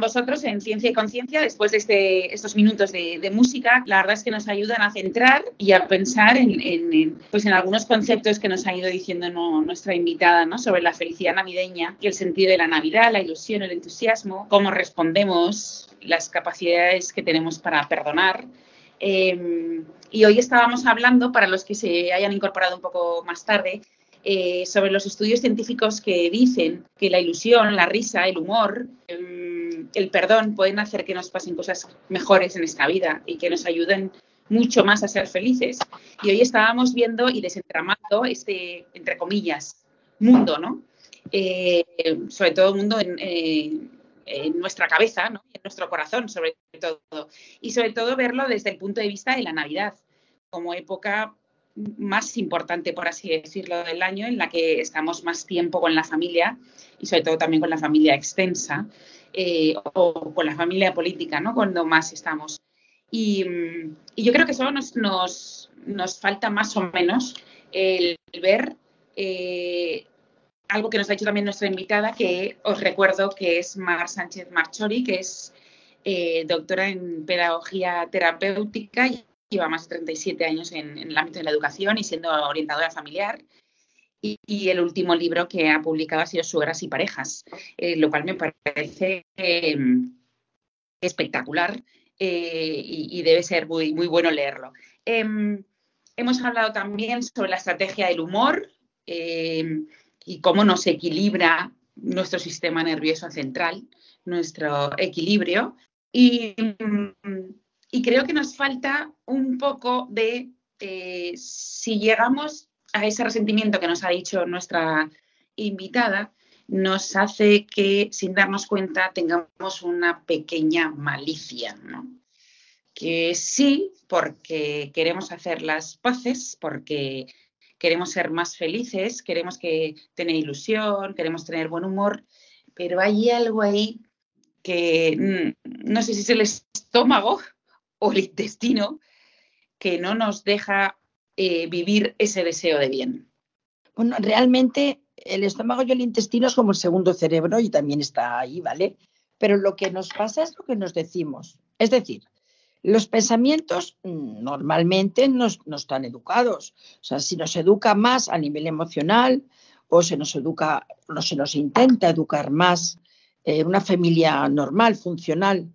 Vosotros en Ciencia y Conciencia después de este, estos minutos de, música. La verdad es que nos ayudan a centrar y a pensar en, pues en algunos conceptos que nos ha ido diciendo nuestra invitada ¿no? sobre la felicidad navideña y el sentido de la Navidad, la ilusión, el entusiasmo, cómo respondemos, las capacidades que tenemos para perdonar. Em, y hoy estábamos hablando, para los que se hayan incorporado un poco más tarde, eh, sobre los estudios científicos que dicen que la ilusión, la risa, el humor, em, el perdón pueden hacer que nos pasen cosas mejores en esta vida y que nos ayuden mucho más a ser felices. Y hoy estábamos viendo y desentramando este, entre comillas, mundo, ¿no? Eh, sobre todo mundo en, eh, en nuestra cabeza, ¿no? en nuestro corazón, sobre todo. Y sobre todo verlo desde el punto de vista de la Navidad, como época más importante, por así decirlo, del año, en la que estamos más tiempo con la familia y sobre todo también con la familia extensa eh, o con la familia política, ¿no? Cuando más estamos. Y, yo creo que solo nos, nos, nos, falta más o menos el ver eh, algo que nos ha dicho también nuestra invitada, que os recuerdo que es Mar Sánchez Marchori, que es eh, doctora en pedagogía terapéutica y lleva más de 37 años en, el ámbito de la educación y siendo orientadora familiar. Y, el último libro que ha publicado ha sido Suegras y Parejas, eh, lo cual me parece em, espectacular eh, y, debe ser muy, muy bueno leerlo. Em, hemos hablado también sobre la estrategia del humor em, y cómo nos equilibra nuestro sistema nervioso central, nuestro equilibrio. Y y creo que nos falta un poco de, eh, si llegamos a ese resentimiento que nos ha dicho nuestra invitada, nos hace que sin darnos cuenta tengamos una pequeña malicia, ¿no? que sí, porque queremos hacer las paces, porque queremos ser más felices, queremos que tener ilusión, queremos tener buen humor, pero hay algo ahí que mm, no sé si es el estómago o el intestino que no nos deja eh, vivir ese deseo de bien. Bueno, realmente el estómago y el intestino es como el segundo cerebro y también está ahí, ¿vale? Pero lo que nos pasa es lo que nos decimos. Es decir, los pensamientos mm, normalmente no, están educados. O sea, si nos educa más a nivel emocional o se nos educa, no se nos intenta educar más en una familia normal, funcional,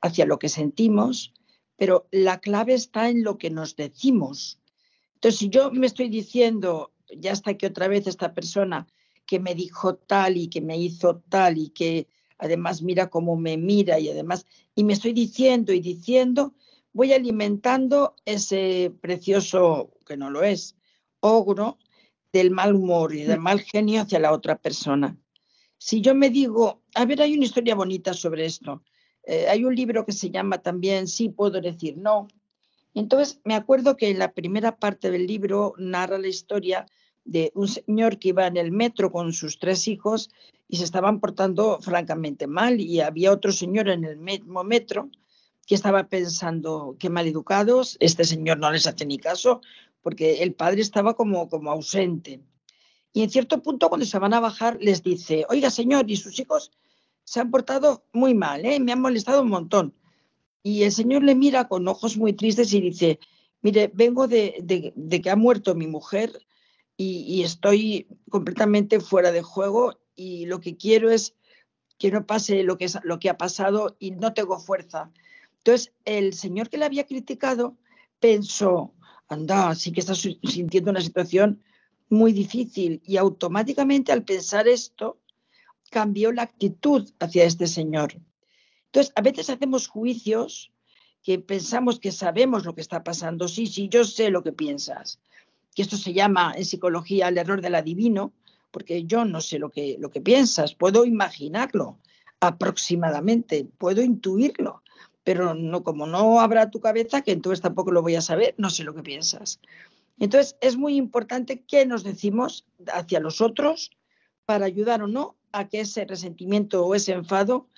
hacia lo que sentimos, pero la clave está en lo que nos decimos. Entonces, si yo me estoy diciendo, ya está que otra vez esta persona que me dijo tal y que me hizo tal y que además mira cómo me mira y además, y me estoy diciendo y diciendo, voy alimentando ese precioso, que no lo es, ogro del mal humor y del mm. mal genio hacia la otra persona. Si yo me digo, a ver, hay una historia bonita sobre esto. Eh, hay un libro que se llama también Sí puedo decir no. Entonces me acuerdo que en la primera parte del libro narra la historia de un señor que iba en el metro con sus tres hijos y se estaban portando francamente mal y había otro señor en el mismo metro que estaba pensando qué mal educados, este señor no les hace ni caso porque el padre estaba como, como ausente. Y en cierto punto cuando se van a bajar les dice, oiga señor, y sus hijos se han portado muy mal, ¿eh? me han molestado un montón. Y el señor le mira con ojos muy tristes y dice, mire, vengo de, de que ha muerto mi mujer y, estoy completamente fuera de juego y lo que quiero es que no pase lo que, lo que ha pasado y no tengo fuerza. Entonces, el señor que le había criticado pensó, anda, sí que está sintiendo una situación muy difícil y automáticamente al pensar esto cambió la actitud hacia este señor. Entonces, a veces hacemos juicios que pensamos que sabemos lo que está pasando. Sí, sí, yo sé lo que piensas que esto se llama en psicología el error del adivino, porque yo no sé lo que, lo que piensas, puedo imaginarlo aproximadamente, puedo intuirlo, pero no, como no habrá tu cabeza, que entonces tampoco lo voy a saber, no sé lo que piensas. Entonces, es muy importante qué nos decimos hacia los otros para ayudar o no a que ese resentimiento o ese enfado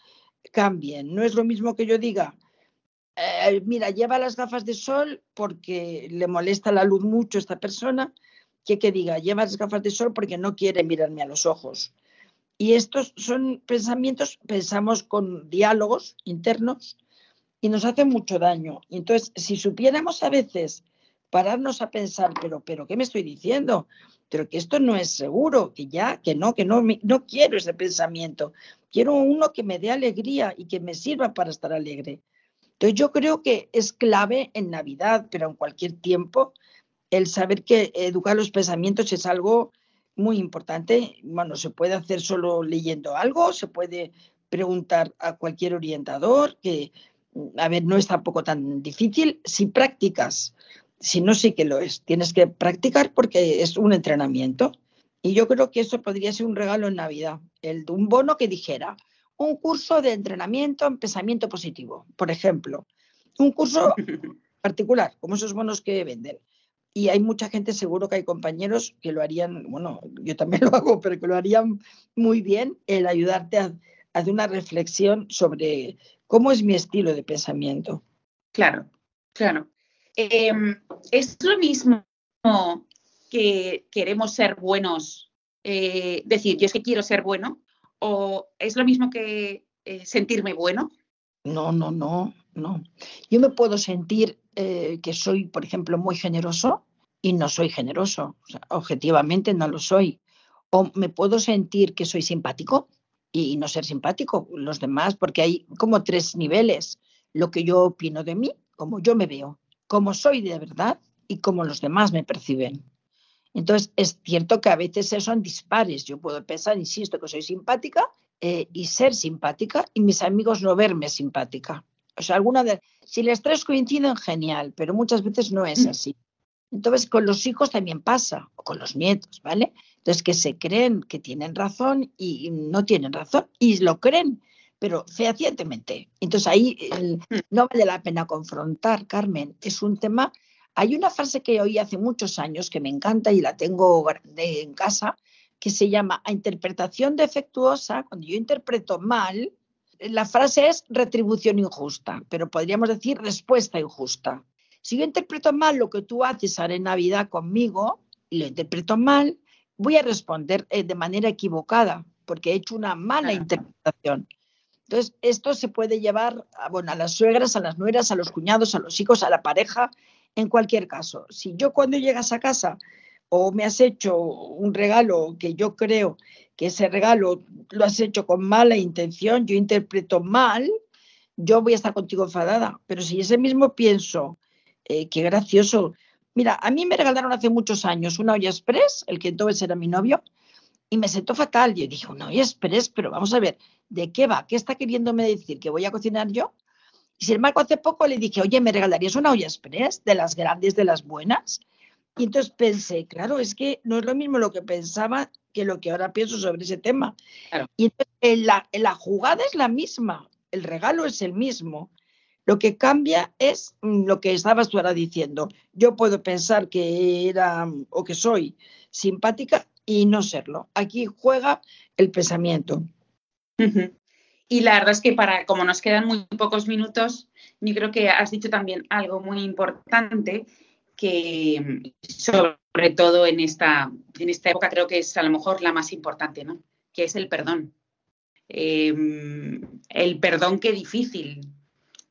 cambien. No es lo mismo que yo diga, eh, mira, lleva las gafas de sol porque le molesta la luz mucho a esta persona, que que diga, lleva las gafas de sol porque no quiere mirarme a los ojos. Y estos son pensamientos, pensamos con diálogos internos y nos hacen mucho daño. Entonces, si supiéramos a veces pararnos a pensar, pero, pero, ¿qué me estoy diciendo? Pero que esto no es seguro, que ya, que no, que no, no quiero ese pensamiento. Quiero uno que me dé alegría y que me sirva para estar alegre. Entonces yo creo que es clave en Navidad, pero en cualquier tiempo, el saber que educar los pensamientos es algo muy importante. Bueno, se puede hacer solo leyendo algo, se puede preguntar a cualquier orientador, que, a ver, no es tampoco tan difícil. Si practicas, si no sé que lo es, tienes que practicar porque es un entrenamiento. Y yo creo que eso podría ser un regalo en Navidad, el de un bono que dijera, un curso de entrenamiento en pensamiento positivo, por ejemplo. Un curso [LAUGHS] particular, como esos bonos que venden. Y hay mucha gente, seguro que hay compañeros que lo harían, bueno, yo también [LAUGHS] lo hago, pero que lo harían muy bien, el ayudarte a, hacer una reflexión sobre cómo es mi estilo de pensamiento. Claro, claro. Em, es lo mismo que queremos ser buenos, eh, decir, yo es que quiero ser bueno, ¿O es lo mismo que eh, sentirme bueno? No, no, no, no. Yo me puedo sentir eh, que soy, por ejemplo, muy generoso y no soy generoso. objetivamente no lo soy. O me puedo sentir que soy simpático y no ser simpático. Los demás, porque hay como tres niveles. Lo que yo opino de mí, como yo me veo, como soy de verdad y como los demás me perciben. Entonces, es cierto que a veces son dispares. Yo puedo pensar, insisto, que soy simpática eh, y ser simpática y mis amigos no verme simpática. O sea, alguna de, si las tres coinciden, genial, pero muchas veces no es mm. así. Entonces, con los hijos también pasa, o con los nietos, ¿vale? Entonces, que se creen que tienen razón y no tienen razón, y lo creen, pero fehacientemente. Entonces ahí hmm. no vale la pena confrontar, Carmen. Es un tema. Hay una frase que oí hace muchos años que me encanta y la tengo en casa, que se llama a interpretación defectuosa. Cuando yo interpreto mal, la frase es retribución injusta, pero podríamos decir respuesta injusta. Si yo interpreto mal lo que tú haces ahora en Navidad conmigo, y lo interpreto mal, voy a responder eh, de manera equivocada, porque he hecho una mala interpretación. Entonces, esto se puede llevar a, bueno, a las suegras, a las nueras, a los cuñados, a los hijos, a la pareja, en cualquier caso. Si yo cuando llegas a casa o me has hecho un regalo que yo creo que ese regalo lo has hecho con mala intención, yo interpreto mal, yo voy a estar contigo enfadada. Pero si ese mismo pienso, eh, qué gracioso. Mira, a mí me regalaron hace muchos años una olla express, el que entonces era mi novio, y me sentó fatal. Yo dije, una olla express, pero vamos a ver, ¿de qué va? ¿Qué está queriéndome decir? ¿Que voy a cocinar yo? Y sin embargo, hace poco le dije, oye, ¿me regalarías una olla express de las grandes, de las buenas? Y entonces pensé, claro, es que no es lo mismo lo que pensaba que lo que ahora pienso sobre ese tema. Y entonces la, la jugada es la misma, el regalo es el mismo. Lo que cambia es mm, lo que estabas tú ahora diciendo. Yo puedo pensar que era o que soy simpática y no serlo. Aquí juega el pensamiento. Y la verdad es que para, como nos quedan muy pocos minutos, yo creo que has dicho también algo muy importante que sobre todo en esta, en esta época creo que es a lo mejor la más importante, ¿no? Que es el perdón. Em, el perdón qué difícil,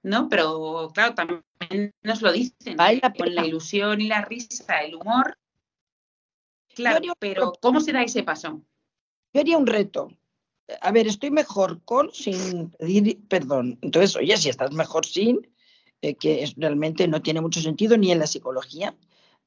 ¿no? Pero claro, también nos lo dicen, con la ilusión y la risa, el humor. Claro, pero ¿cómo se da ese paso? Yo haría un reto. A ver, estoy mejor con, sin pedir perdón. Entonces, oye, si estás mejor sin, eh, que realmente no tiene mucho sentido ni en la psicología,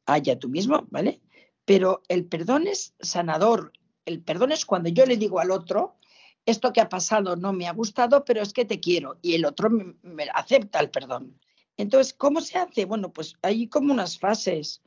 haya tú mismo, ¿vale? Pero el perdón es sanador. El perdón es cuando yo le digo al otro, esto que ha pasado no me ha gustado, pero es que te quiero. Y el otro me, acepta el perdón. Entonces, ¿cómo se hace? Bueno, pues hay como unas fases.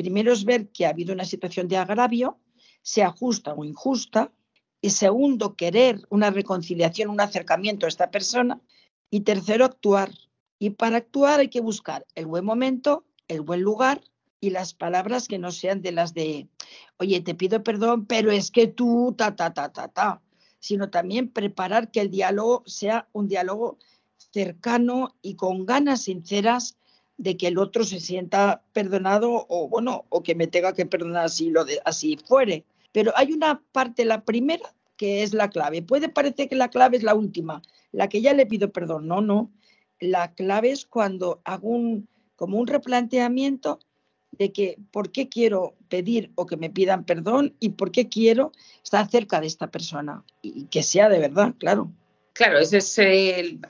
Primero es ver que ha habido una situación de agravio, sea justa o injusta. Y segundo, querer una reconciliación, un acercamiento a esta persona. Y tercero, actuar. Y para actuar hay que buscar el buen momento, el buen lugar y las palabras que no sean de las de, oye, te pido perdón, pero es que tú, ta, ta, ta, ta, ta sino también preparar que el diálogo sea un diálogo cercano y con ganas sinceras de que el otro se sienta perdonado o bueno, o que me tenga que perdonar así lo de así fuere. Pero hay una parte, la primera, que es la clave. Puede parecer que la clave es la última, la que ya le pido perdón. No, no. La clave es cuando hago un como un replanteamiento de que por qué quiero pedir o que me pidan perdón y por qué quiero estar cerca de esta persona y que sea de verdad, claro. Claro, ese es el,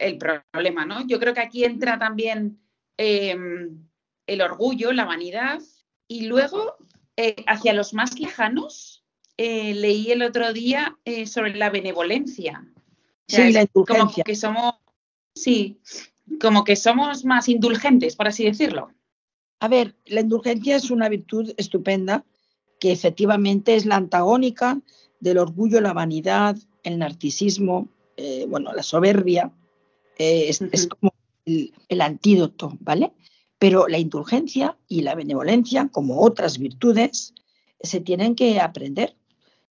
problema, ¿no? Yo creo que aquí entra también em, el orgullo, la vanidad y luego eh, hacia los más lejanos eh, leí el otro día eh, sobre la benevolencia. sí, la indulgencia. Como que somos, sí, como que somos más indulgentes, por así decirlo. A ver, la indulgencia es una virtud estupenda que efectivamente es la antagónica del orgullo, la vanidad, el narcisismo, eh, bueno, la soberbia. Eh, es, como el, el, antídoto, ¿vale? Pero la indulgencia y la benevolencia, como otras virtudes, se tienen que aprender.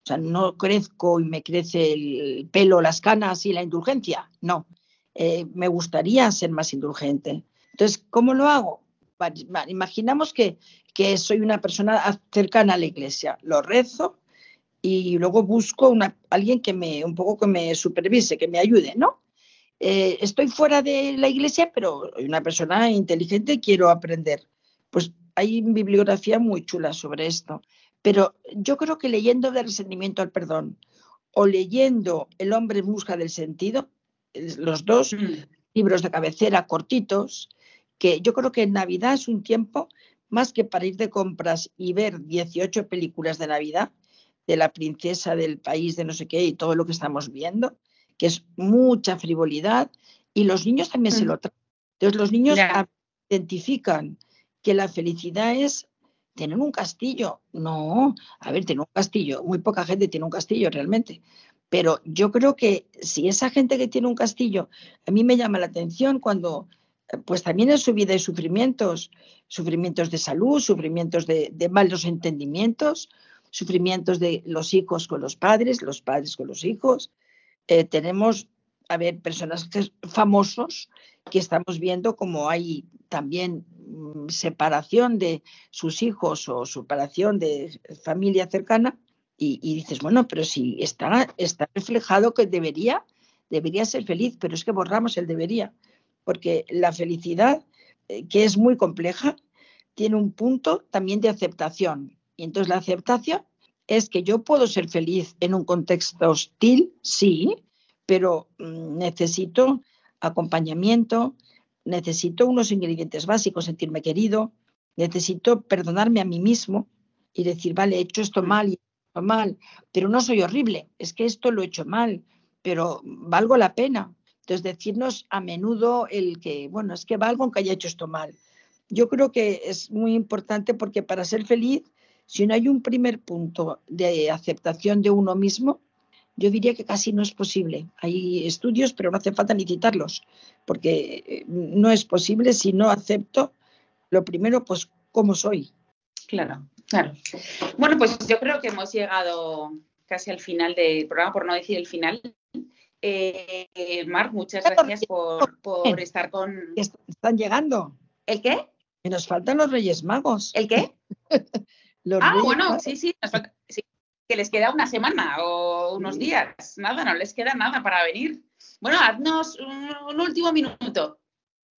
O sea, no crezco y me crece el pelo, las canas y la indulgencia. No. Eh, me gustaría ser más indulgente. Entonces, ¿cómo lo hago? imaginamos que, soy una persona cercana a la iglesia, lo rezo y luego busco una, alguien que me, un poco que me supervise, que me ayude, ¿no? Eh, estoy fuera de la iglesia, pero soy una persona inteligente y quiero aprender. Pues hay bibliografía muy chula sobre esto. Pero yo creo que leyendo de resentimiento al perdón o leyendo El hombre en busca del sentido, los dos mm. libros de cabecera cortitos, que yo creo que Navidad es un tiempo más que para ir de compras y ver 18 películas de Navidad, de la princesa del país de no sé qué y todo lo que estamos viendo, que es mucha frivolidad y los niños también se mm. lo traen. Entonces los niños identifican que la felicidad es tener un castillo. No, a ver, tener un castillo, muy poca gente tiene un castillo realmente, Pero yo creo que si esa gente que tiene un castillo, a mí me llama la atención cuando, pues también en su vida hay sufrimientos, sufrimientos de salud, sufrimientos de, malos entendimientos, sufrimientos de los hijos con los padres, los padres con los hijos. Eh, tenemos, a ver, personas famosos que estamos viendo como hay también mm, separación de sus hijos o separación de familia cercana y, dices, bueno, pero si está, está reflejado que debería, debería ser feliz, pero es que borramos el debería, porque la felicidad, eh, que es muy compleja, tiene un punto también de aceptación. Y entonces la aceptación es que yo puedo ser feliz en un contexto hostil, sí, pero mm, necesito acompañamiento, necesito unos ingredientes básicos, sentirme querido, necesito perdonarme a mí mismo y decir, vale, he hecho esto mal y mal, pero no soy horrible, es que esto lo he hecho mal, pero valgo la pena. Entonces, decirnos a menudo el que, bueno, es que valgo aunque haya hecho esto mal. Yo creo que es muy importante porque para ser feliz, si no hay un primer punto de aceptación de uno mismo, yo diría que casi no es posible. Hay estudios, pero no hace falta ni citarlos, porque eh, no es posible si no acepto lo primero, pues cómo soy. Claro, Claro. Bueno, pues yo creo que hemos llegado casi al final del programa, por no decir el final. Eh, Mar, muchas gracias por, estar con. Están llegando. ¿El qué? Que nos faltan los Reyes Magos. ¿El qué? [LAUGHS] ah, bueno, sí, sí, Que les queda una semana o unos días. Nada, no les queda nada para venir. Bueno, haznos un, último minuto.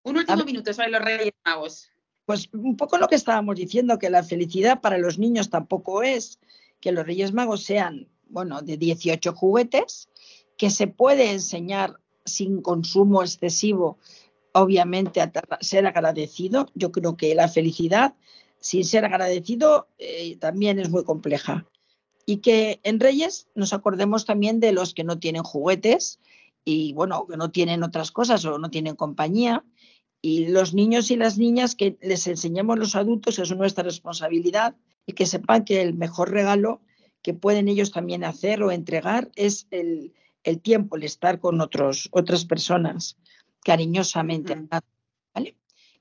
Un último minuto sobre los Reyes Magos. Pues un poco lo que estábamos diciendo, que la felicidad para los niños tampoco es que los Reyes Magos sean, bueno, de 18 juguetes, que se puede enseñar sin consumo excesivo, obviamente, a ser agradecido. Yo creo que la felicidad, sin ser agradecido, eh, también es muy compleja. Y que en Reyes nos acordemos también de los que no tienen juguetes y, bueno, que no tienen otras cosas o no tienen compañía y los niños y las niñas que les enseñemos los adultos es nuestra responsabilidad y que sepan que el mejor regalo que pueden ellos también hacer o entregar es el, tiempo, el estar con otros, otras personas cariñosamente.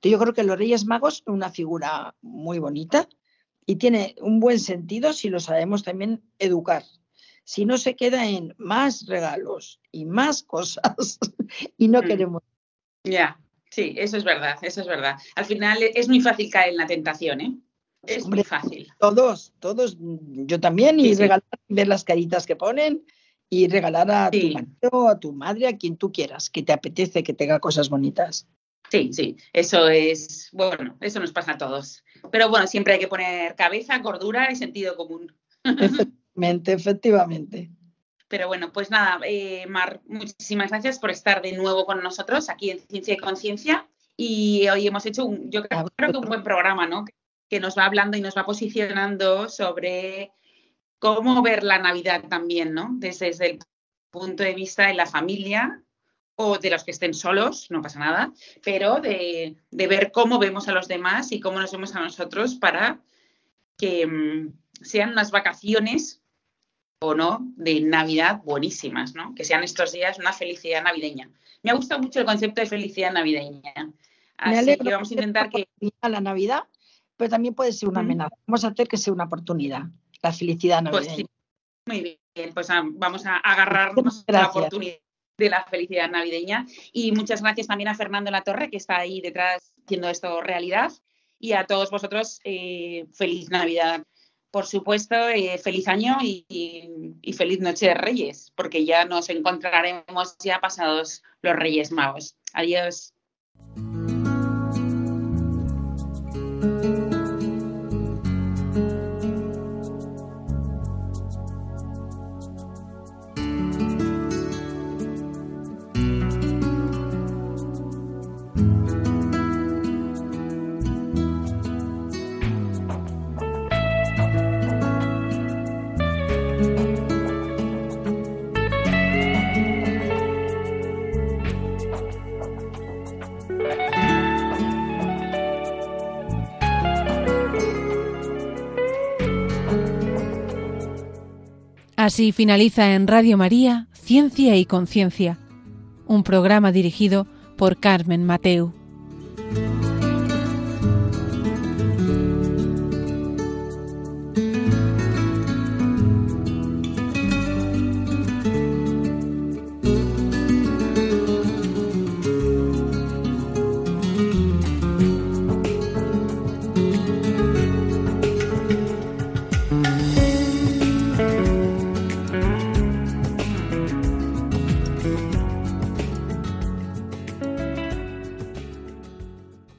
Yo creo que los Reyes Magos son una figura muy bonita y tiene un buen sentido si lo sabemos también educar. Si no se queda en más regalos y más cosas [LAUGHS] y no mm. queremos. Ya, Sí, eso es verdad, eso es verdad. Al final es muy fácil caer en la tentación, ¿eh? Es muy fácil. Todos, todos, yo también, y regalar, ver las caritas que ponen y regalar a tu marido, a tu madre, a quien tú quieras, que te apetece que tenga cosas bonitas. Sí, sí, eso es, bueno, eso nos pasa a todos. Pero bueno, siempre hay que poner cabeza, cordura y sentido común. Efectivamente, efectivamente. Pero bueno, pues nada, eh, Mar, muchísimas gracias por estar de nuevo con nosotros aquí en Ciencia y Conciencia. Y hoy hemos hecho, un, yo creo, que un buen programa, ¿no? Que nos va hablando y nos va posicionando sobre cómo ver la Navidad también, ¿no? Desde, el punto de vista de la familia o de los que estén solos, no pasa nada, pero de, de ver cómo vemos a los demás y cómo nos vemos a nosotros para que mm, sean unas vacaciones o no de Navidad buenísimas, ¿no? Que sean estos días una felicidad navideña. Me ha gustado mucho el concepto de felicidad navideña. Así que vamos a intentar que... La Navidad, pero también puede ser una amenaza. Vamos a hacer que sea una oportunidad, la felicidad pues navideña. Muy bien, pues vamos a agarrarnos a la oportunidad de la felicidad navideña. Y muchas gracias también a Fernando La Torre, que está ahí detrás haciendo esto realidad. Y a todos vosotros, eh, feliz Navidad por supuesto, eh, feliz año y, y, feliz noche de Reyes, porque ya nos encontraremos ya pasados los Reyes Magos. Adiós. Así finaliza en Radio María Ciencia y Conciencia, un programa dirigido por Carmen Mateu.